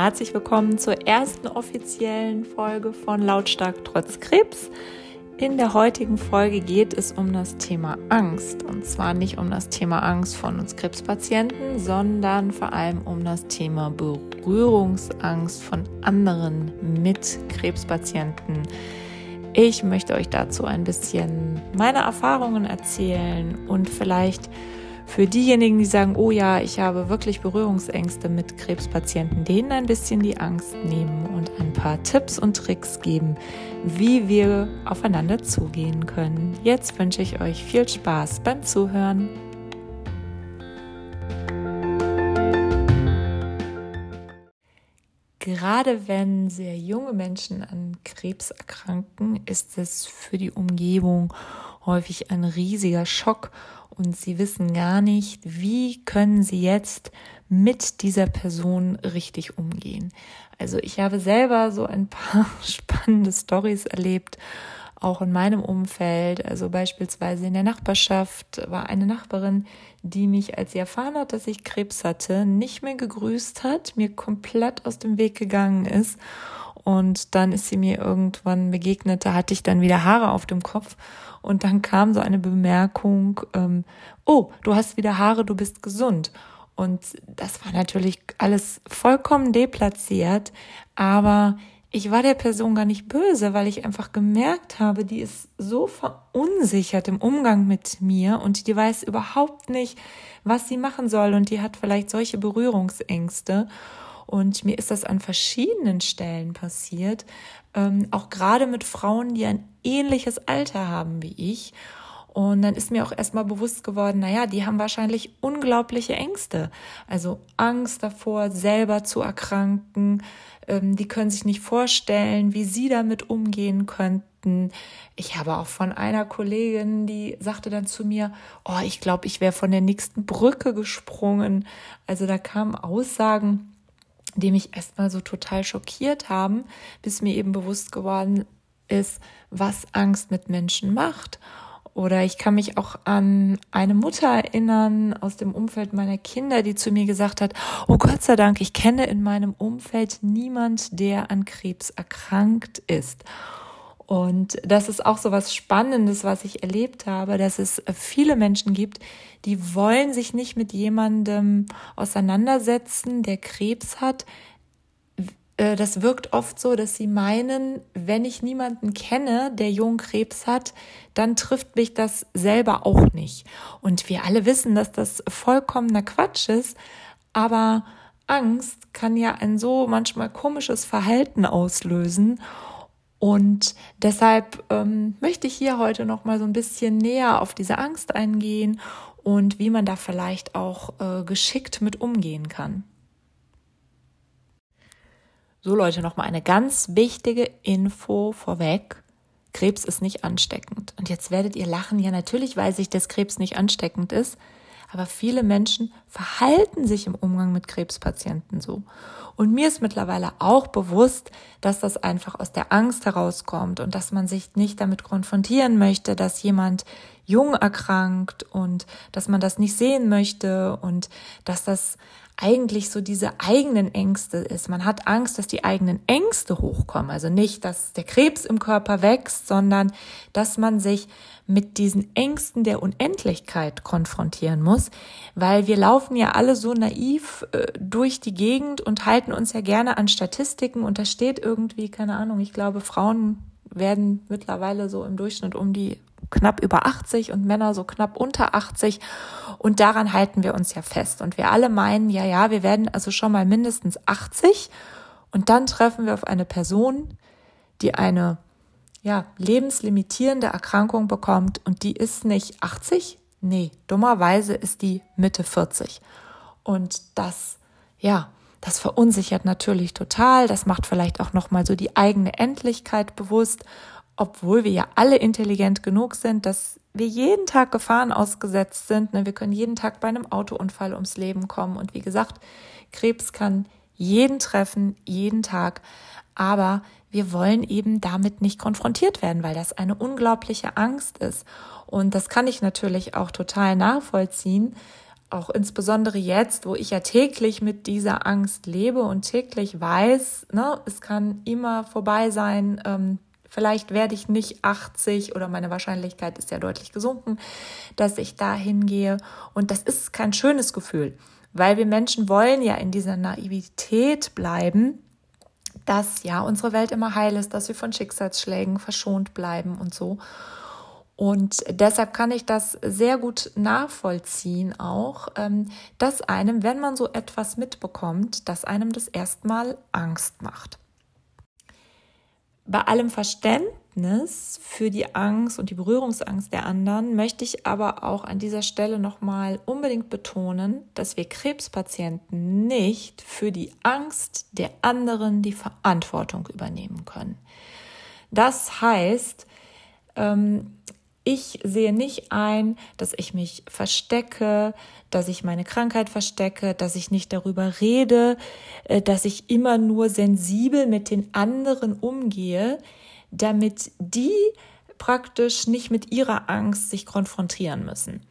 herzlich willkommen zur ersten offiziellen Folge von Lautstark trotz Krebs. In der heutigen Folge geht es um das Thema Angst. Und zwar nicht um das Thema Angst von uns Krebspatienten, sondern vor allem um das Thema Berührungsangst von anderen mit Krebspatienten. Ich möchte euch dazu ein bisschen meine Erfahrungen erzählen und vielleicht für diejenigen, die sagen, oh ja, ich habe wirklich Berührungsängste mit Krebspatienten, denen ein bisschen die Angst nehmen und ein paar Tipps und Tricks geben, wie wir aufeinander zugehen können. Jetzt wünsche ich euch viel Spaß beim Zuhören. Gerade wenn sehr junge Menschen an Krebs erkranken, ist es für die Umgebung häufig ein riesiger Schock und sie wissen gar nicht, wie können sie jetzt mit dieser Person richtig umgehen. Also ich habe selber so ein paar spannende Stories erlebt, auch in meinem Umfeld. Also beispielsweise in der Nachbarschaft war eine Nachbarin, die mich, als sie erfahren hat, dass ich Krebs hatte, nicht mehr gegrüßt hat, mir komplett aus dem Weg gegangen ist. Und dann ist sie mir irgendwann begegnet, da hatte ich dann wieder Haare auf dem Kopf und dann kam so eine Bemerkung, ähm, oh, du hast wieder Haare, du bist gesund. Und das war natürlich alles vollkommen deplatziert, aber ich war der Person gar nicht böse, weil ich einfach gemerkt habe, die ist so verunsichert im Umgang mit mir und die weiß überhaupt nicht, was sie machen soll und die hat vielleicht solche Berührungsängste. Und mir ist das an verschiedenen Stellen passiert, ähm, auch gerade mit Frauen, die ein ähnliches Alter haben wie ich. Und dann ist mir auch erstmal bewusst geworden, naja, die haben wahrscheinlich unglaubliche Ängste. Also Angst davor, selber zu erkranken. Ähm, die können sich nicht vorstellen, wie sie damit umgehen könnten. Ich habe auch von einer Kollegin, die sagte dann zu mir, oh, ich glaube, ich wäre von der nächsten Brücke gesprungen. Also da kamen Aussagen, die mich erstmal so total schockiert haben, bis mir eben bewusst geworden ist, was Angst mit Menschen macht. Oder ich kann mich auch an eine Mutter erinnern aus dem Umfeld meiner Kinder, die zu mir gesagt hat, oh Gott sei Dank, ich kenne in meinem Umfeld niemand, der an Krebs erkrankt ist. Und das ist auch so was Spannendes, was ich erlebt habe, dass es viele Menschen gibt, die wollen sich nicht mit jemandem auseinandersetzen, der Krebs hat. Äh, das wirkt oft so, dass sie meinen, wenn ich niemanden kenne, der jungen Krebs hat, dann trifft mich das selber auch nicht. Und wir alle wissen, dass das vollkommener Quatsch ist, aber Angst kann ja ein so manchmal komisches Verhalten auslösen. Und deshalb ähm, möchte ich hier heute noch mal so ein bisschen näher auf diese Angst eingehen und wie man da vielleicht auch äh, geschickt mit umgehen kann. So Leute, noch mal eine ganz wichtige Info vorweg. Krebs ist nicht ansteckend. Und jetzt werdet ihr lachen, ja natürlich weiß ich, dass Krebs nicht ansteckend ist, aber viele Menschen verhalten sich im Umgang mit Krebspatienten so. Und mir ist mittlerweile auch bewusst, dass das einfach aus der Angst herauskommt und dass man sich nicht damit konfrontieren möchte, dass jemand jung erkrankt und dass man das nicht sehen möchte und dass das eigentlich so diese eigenen Ängste ist. Man hat Angst, dass die eigenen Ängste hochkommen. Also nicht, dass der Krebs im Körper wächst, sondern dass man sich mit diesen Ängsten der Unendlichkeit konfrontieren muss, weil wir laufen ja alle so naiv äh, durch die Gegend und halten uns ja gerne an Statistiken und da steht irgendwie, keine Ahnung, ich glaube, Frauen werden mittlerweile so im Durchschnitt um die knapp über 80 und Männer so knapp unter 80. Und daran halten wir uns ja fest. Und wir alle meinen, ja, ja, wir werden also schon mal mindestens 80. Und dann treffen wir auf eine Person, die eine, ja, lebenslimitierende Erkrankung bekommt. Und die ist nicht 80. Nee, dummerweise ist die Mitte 40. Und das, ja, das verunsichert natürlich total. Das macht vielleicht auch nochmal so die eigene Endlichkeit bewusst obwohl wir ja alle intelligent genug sind, dass wir jeden Tag Gefahren ausgesetzt sind. Ne? Wir können jeden Tag bei einem Autounfall ums Leben kommen. Und wie gesagt, Krebs kann jeden treffen, jeden Tag. Aber wir wollen eben damit nicht konfrontiert werden, weil das eine unglaubliche Angst ist. Und das kann ich natürlich auch total nachvollziehen. auch insbesondere jetzt, wo ich ja täglich mit dieser Angst lebe und täglich weiß, ne, es kann immer vorbei sein. Ähm, vielleicht werde ich nicht 80 oder meine Wahrscheinlichkeit ist ja deutlich gesunken, dass ich da hingehe. Und das ist kein schönes Gefühl, weil wir Menschen wollen ja in dieser Naivität bleiben, dass ja unsere Welt immer heil ist, dass wir von Schicksalsschlägen verschont bleiben und so. Und deshalb kann ich das sehr gut nachvollziehen auch, ähm, dass einem, wenn man so etwas mitbekommt, dass einem das erstmal Angst macht. Bei allem Verständnis für die Angst und die Berührungsangst der anderen möchte ich aber auch an dieser Stelle nochmal unbedingt betonen, dass wir Krebspatienten nicht für die Angst der anderen die Verantwortung übernehmen können. Das heißt, ähm, ich sehe nicht ein, dass ich mich verstecke, dass ich meine Krankheit verstecke, dass ich nicht darüber rede, äh, dass ich immer nur sensibel mit den anderen umgehe, damit die praktisch nicht mit ihrer Angst sich konfrontieren müssen.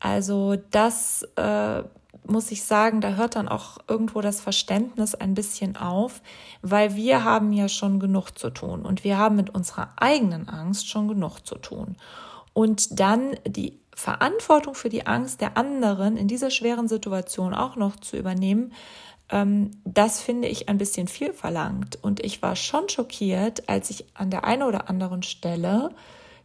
Also das äh, muss ich sagen, da hört dann auch irgendwo das Verständnis ein bisschen auf, weil wir haben ja schon genug zu tun und wir haben mit unserer eigenen Angst schon genug zu tun. Und dann die Verantwortung für die Angst der anderen in dieser schweren Situation auch noch zu übernehmen, ähm, das finde ich ein bisschen viel verlangt. Und ich war schon schockiert, als ich an der einen oder anderen Stelle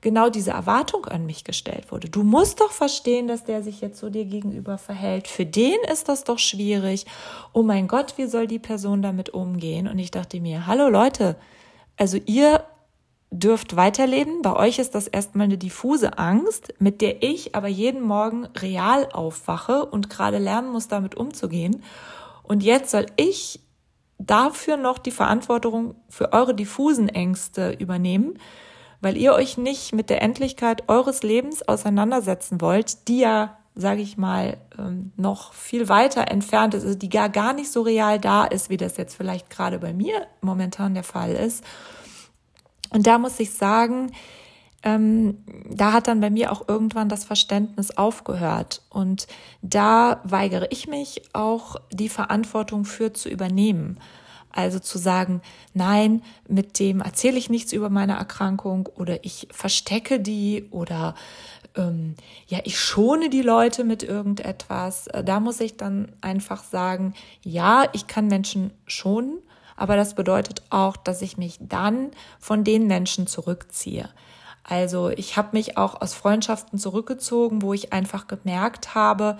genau diese Erwartung an mich gestellt wurde. Du musst doch verstehen, dass der sich jetzt so dir gegenüber verhält. Für den ist das doch schwierig. Oh mein Gott, wie soll die Person damit umgehen? Und ich dachte mir, hallo Leute, also ihr dürft weiterleben. Bei euch ist das erstmal eine diffuse Angst, mit der ich aber jeden Morgen real aufwache und gerade lernen muss, damit umzugehen. Und jetzt soll ich dafür noch die Verantwortung für eure diffusen Ängste übernehmen weil ihr euch nicht mit der Endlichkeit eures Lebens auseinandersetzen wollt, die ja, sage ich mal, ähm, noch viel weiter entfernt ist, also die gar, gar nicht so real da ist, wie das jetzt vielleicht gerade bei mir momentan der Fall ist. Und da muss ich sagen, ähm, da hat dann bei mir auch irgendwann das Verständnis aufgehört. Und da weigere ich mich auch, die Verantwortung für zu übernehmen. Also zu sagen, nein, mit dem erzähle ich nichts über meine Erkrankung oder ich verstecke die oder ähm, ja, ich schone die Leute mit irgendetwas. Äh, da muss ich dann einfach sagen, ja, ich kann Menschen schonen, aber das bedeutet auch, dass ich mich dann von den Menschen zurückziehe. Also ich habe mich auch aus Freundschaften zurückgezogen, wo ich einfach gemerkt habe,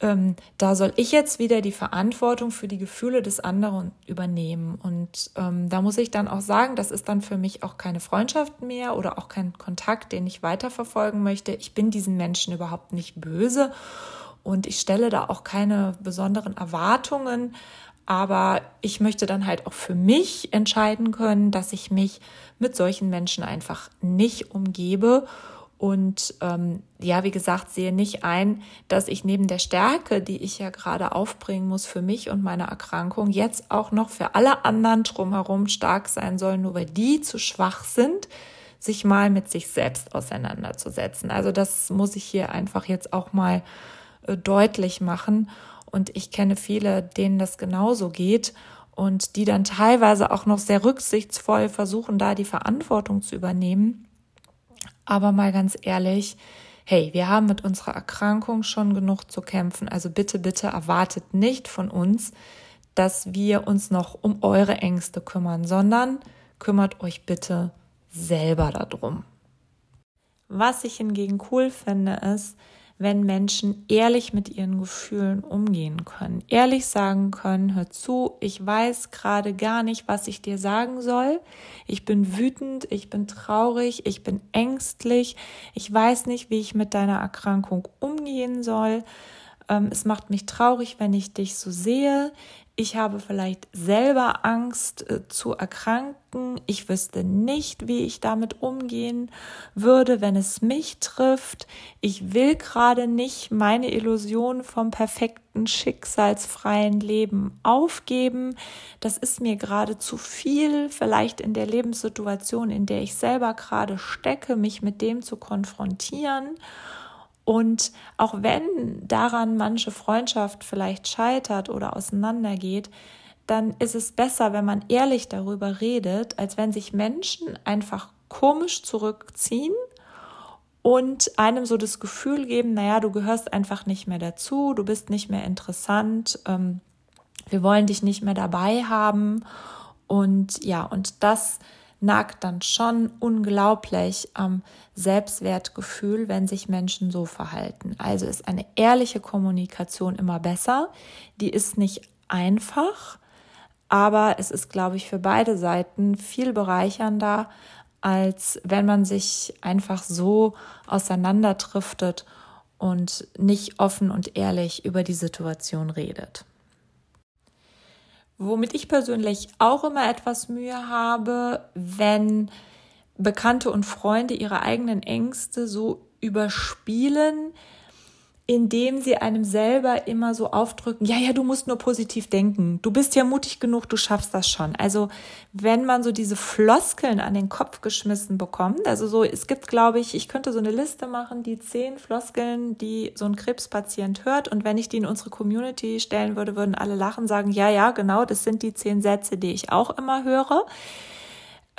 ähm, da soll ich jetzt wieder die Verantwortung für die Gefühle des anderen übernehmen. Und ähm, da muss ich dann auch sagen, das ist dann für mich auch keine Freundschaft mehr oder auch kein Kontakt, den ich weiterverfolgen möchte. Ich bin diesen Menschen überhaupt nicht böse und ich stelle da auch keine besonderen Erwartungen. Aber ich möchte dann halt auch für mich entscheiden können, dass ich mich mit solchen Menschen einfach nicht umgebe und ähm, ja, wie gesagt, sehe nicht ein, dass ich neben der Stärke, die ich ja gerade aufbringen muss für mich und meine Erkrankung, jetzt auch noch für alle anderen drumherum stark sein soll, nur weil die zu schwach sind, sich mal mit sich selbst auseinanderzusetzen. Also das muss ich hier einfach jetzt auch mal äh, deutlich machen. Und ich kenne viele, denen das genauso geht und die dann teilweise auch noch sehr rücksichtsvoll versuchen, da die Verantwortung zu übernehmen aber mal ganz ehrlich, hey, wir haben mit unserer Erkrankung schon genug zu kämpfen. Also bitte, bitte erwartet nicht von uns, dass wir uns noch um eure Ängste kümmern, sondern kümmert euch bitte selber darum. Was ich hingegen cool finde, ist, wenn Menschen ehrlich mit ihren Gefühlen umgehen können. Ehrlich sagen können, hör zu, ich weiß gerade gar nicht, was ich dir sagen soll. Ich bin wütend, ich bin traurig, ich bin ängstlich. Ich weiß nicht, wie ich mit deiner Erkrankung umgehen soll. Ähm, es macht mich traurig, wenn ich dich so sehe. Ich habe vielleicht selber Angst äh, zu erkranken, ich wüsste nicht, wie ich damit umgehen würde, wenn es mich trifft, ich will gerade nicht meine Illusion vom perfekten, schicksalsfreien Leben aufgeben, das ist mir gerade zu viel, vielleicht in der Lebenssituation, in der ich selber gerade stecke, mich mit dem zu konfrontieren Und auch wenn daran manche Freundschaft vielleicht scheitert oder auseinandergeht, dann ist es besser, wenn man ehrlich darüber redet, als wenn sich Menschen einfach komisch zurückziehen und einem so das Gefühl geben, naja, du gehörst einfach nicht mehr dazu, du bist nicht mehr interessant, ähm, wir wollen dich nicht mehr dabei haben. Und ja, und das nagt dann schon unglaublich am Selbstwertgefühl, wenn sich Menschen so verhalten. Also ist eine ehrliche Kommunikation immer besser. Die ist nicht einfach, aber es ist, glaube ich, für beide Seiten viel bereichernder, als wenn man sich einfach so auseinanderdriftet und nicht offen und ehrlich über die Situation redet. Womit ich persönlich auch immer etwas Mühe habe, wenn Bekannte und Freunde ihre eigenen Ängste so überspielen, indem sie einem selber immer so aufdrücken, ja, ja, du musst nur positiv denken, du bist ja mutig genug, du schaffst das schon. Also wenn man so diese Floskeln an den Kopf geschmissen bekommt, also so, es gibt, glaube ich, ich könnte so eine Liste machen, die zehn Floskeln, die so ein Krebspatient hört. Und wenn ich die in unsere Community stellen würde, würden alle lachen, sagen, ja, ja, genau, das sind die zehn Sätze, die ich auch immer höre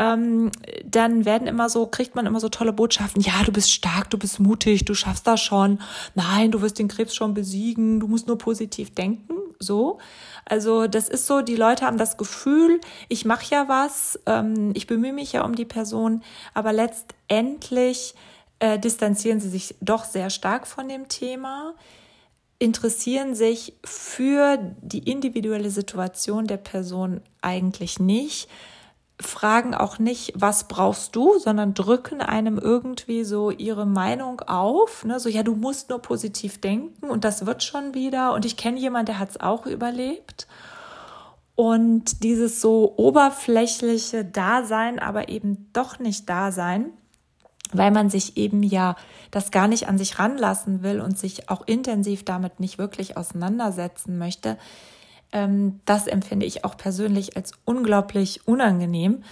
ähm, dann werden immer so, kriegt man immer so tolle Botschaften. Ja, du bist stark, du bist mutig, du schaffst das schon. Nein, du wirst den Krebs schon besiegen, du musst nur positiv denken. So. Also das ist so, die Leute haben das Gefühl, ich mache ja was, ähm, ich bemühe mich ja um die Person, aber letztendlich äh, distanzieren sie sich doch sehr stark von dem Thema interessieren sich für die individuelle Situation der Person eigentlich nicht, fragen auch nicht, was brauchst du, sondern drücken einem irgendwie so ihre Meinung auf. Ne? So, ja, du musst nur positiv denken und das wird schon wieder. Und ich kenne jemanden, der hat es auch überlebt. Und dieses so oberflächliche Dasein, aber eben doch nicht Dasein, weil man sich eben ja das gar nicht an sich ranlassen will und sich auch intensiv damit nicht wirklich auseinandersetzen möchte, das empfinde ich auch persönlich als unglaublich unangenehm.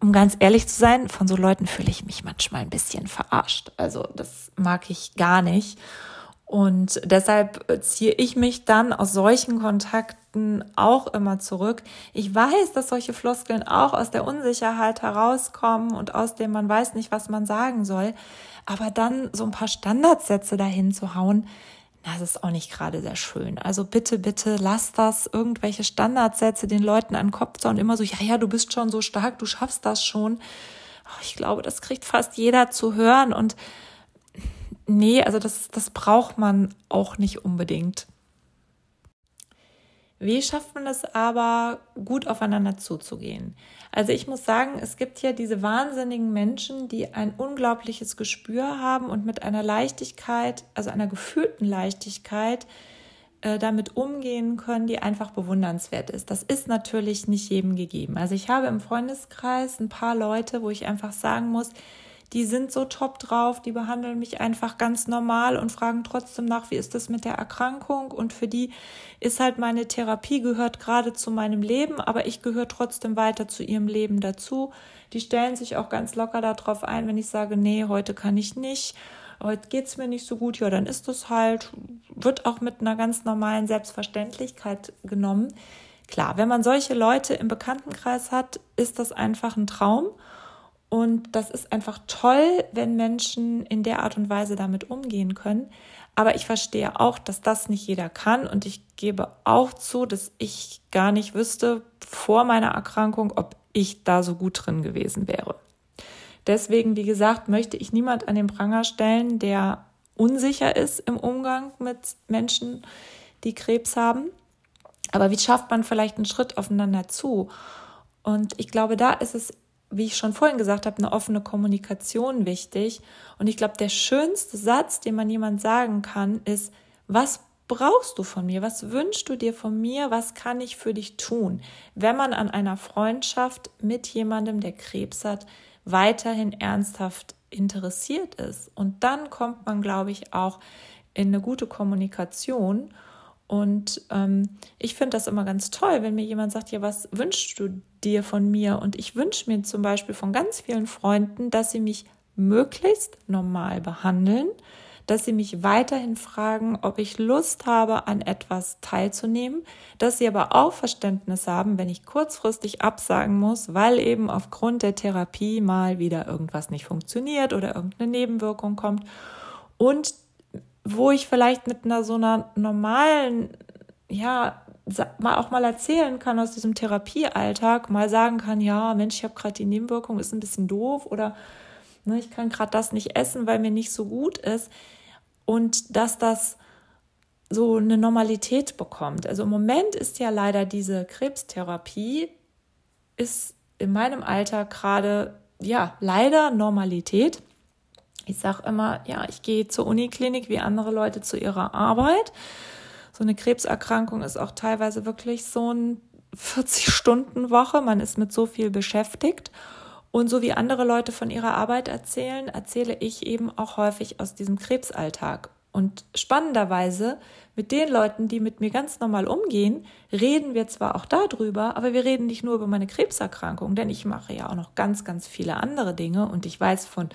Um ganz ehrlich zu sein, von so Leuten fühle ich mich manchmal ein bisschen verarscht. Also das mag ich gar nicht. Und deshalb ziehe ich mich dann aus solchen Kontakten auch immer zurück. Ich weiß, dass solche Floskeln auch aus der Unsicherheit herauskommen und aus dem man weiß nicht, was man sagen soll. Aber dann so ein paar Standardsätze dahin zu hauen, das ist auch nicht gerade sehr schön. Also bitte, bitte lass das, irgendwelche Standardsätze den Leuten an den Kopf und immer so, ja, ja, du bist schon so stark, du schaffst das schon. Oh, ich glaube, das kriegt fast jeder zu hören und nee, also das, das braucht man auch nicht unbedingt. Wie schafft man es aber, gut aufeinander zuzugehen? Also ich muss sagen, es gibt ja diese wahnsinnigen Menschen, die ein unglaubliches Gespür haben und mit einer Leichtigkeit, also einer gefühlten Leichtigkeit, äh, damit umgehen können, die einfach bewundernswert ist. Das ist natürlich nicht jedem gegeben. Also ich habe im Freundeskreis ein paar Leute, wo ich einfach sagen muss, die sind so top drauf, die behandeln mich einfach ganz normal und fragen trotzdem nach, wie ist das mit der Erkrankung? Und für die ist halt meine Therapie gehört gerade zu meinem Leben, aber ich gehöre trotzdem weiter zu ihrem Leben dazu. Die stellen sich auch ganz locker darauf ein, wenn ich sage, nee, heute kann ich nicht, heute geht's mir nicht so gut, ja, dann ist das halt, wird auch mit einer ganz normalen Selbstverständlichkeit genommen. Klar, wenn man solche Leute im Bekanntenkreis hat, ist das einfach ein Traum. Und das ist einfach toll, wenn Menschen in der Art und Weise damit umgehen können. Aber ich verstehe auch, dass das nicht jeder kann. Und ich gebe auch zu, dass ich gar nicht wüsste vor meiner Erkrankung, ob ich da so gut drin gewesen wäre. Deswegen, wie gesagt, möchte ich niemand an den Pranger stellen, der unsicher ist im Umgang mit Menschen, die Krebs haben. Aber wie schafft man vielleicht einen Schritt aufeinander zu? Und ich glaube, da ist es wie ich schon vorhin gesagt habe, eine offene Kommunikation wichtig. Und ich glaube, der schönste Satz, den man jemand sagen kann, ist, was brauchst du von mir? Was wünschst du dir von mir? Was kann ich für dich tun? Wenn man an einer Freundschaft mit jemandem, der Krebs hat, weiterhin ernsthaft interessiert ist. Und dann kommt man, glaube ich, auch in eine gute Kommunikation. Und ähm, ich finde das immer ganz toll, wenn mir jemand sagt, ja, was wünschst du dir von mir? Und ich wünsche mir zum Beispiel von ganz vielen Freunden, dass sie mich möglichst normal behandeln, dass sie mich weiterhin fragen, ob ich Lust habe, an etwas teilzunehmen, dass sie aber auch Verständnis haben, wenn ich kurzfristig absagen muss, weil eben aufgrund der Therapie mal wieder irgendwas nicht funktioniert oder irgendeine Nebenwirkung kommt und wo ich vielleicht mit einer so einer normalen, ja, mal auch mal erzählen kann aus diesem Therapiealltag, mal sagen kann, ja, Mensch, ich habe gerade die Nebenwirkung, ist ein bisschen doof oder ne, ich kann gerade das nicht essen, weil mir nicht so gut ist und dass das so eine Normalität bekommt. Also im Moment ist ja leider diese Krebstherapie ist in meinem Alltag gerade ja leider Normalität. Ich sage immer, ja, ich gehe zur Uniklinik wie andere Leute zu ihrer Arbeit so eine Krebserkrankung ist auch teilweise wirklich so ein 40-Stunden-Woche. Man ist mit so viel beschäftigt. Und so wie andere Leute von ihrer Arbeit erzählen, erzähle ich eben auch häufig aus diesem Krebsalltag. Und spannenderweise, mit den Leuten, die mit mir ganz normal umgehen, reden wir zwar auch darüber, aber wir reden nicht nur über meine Krebserkrankung, denn ich mache ja auch noch ganz, ganz viele andere Dinge und ich weiß von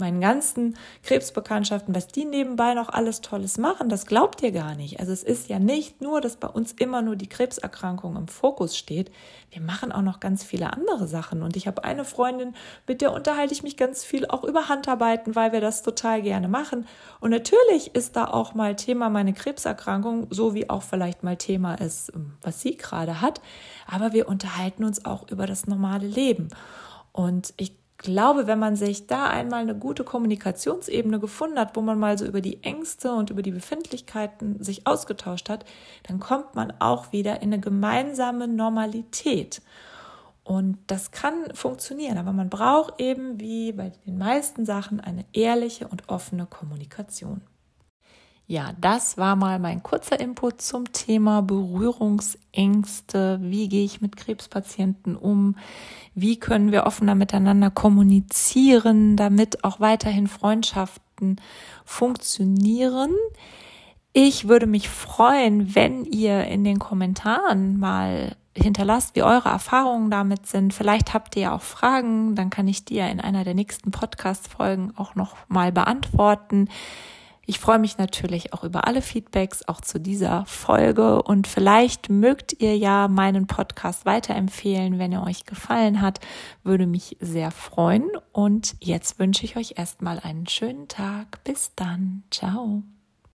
meinen ganzen Krebsbekanntschaften, was die nebenbei noch alles Tolles machen, das glaubt ihr gar nicht. Also es ist ja nicht nur, dass bei uns immer nur die Krebserkrankung im Fokus steht. Wir machen auch noch ganz viele andere Sachen. Und ich habe eine Freundin, mit der unterhalte ich mich ganz viel auch über Handarbeiten, weil wir das total gerne machen. Und natürlich ist da auch mal Thema meine Krebserkrankung, so wie auch vielleicht mal Thema ist, was sie gerade hat. Aber wir unterhalten uns auch über das normale Leben. Und ich glaube, wenn man sich da einmal eine gute Kommunikationsebene gefunden hat, wo man mal so über die Ängste und über die Befindlichkeiten sich ausgetauscht hat, dann kommt man auch wieder in eine gemeinsame Normalität. Und das kann funktionieren, aber man braucht eben wie bei den meisten Sachen eine ehrliche und offene Kommunikation. Ja, das war mal mein kurzer Input zum Thema Berührungsängste. Wie gehe ich mit Krebspatienten um? Wie können wir offener miteinander kommunizieren, damit auch weiterhin Freundschaften funktionieren? Ich würde mich freuen, wenn ihr in den Kommentaren mal hinterlasst, wie eure Erfahrungen damit sind. Vielleicht habt ihr ja auch Fragen, dann kann ich die ja in einer der nächsten Podcast-Folgen auch noch mal beantworten. Ich freue mich natürlich auch über alle Feedbacks, auch zu dieser Folge. Und vielleicht mögt ihr ja meinen Podcast weiterempfehlen, wenn er euch gefallen hat. Würde mich sehr freuen. Und jetzt wünsche ich euch erstmal einen schönen Tag. Bis dann. Ciao.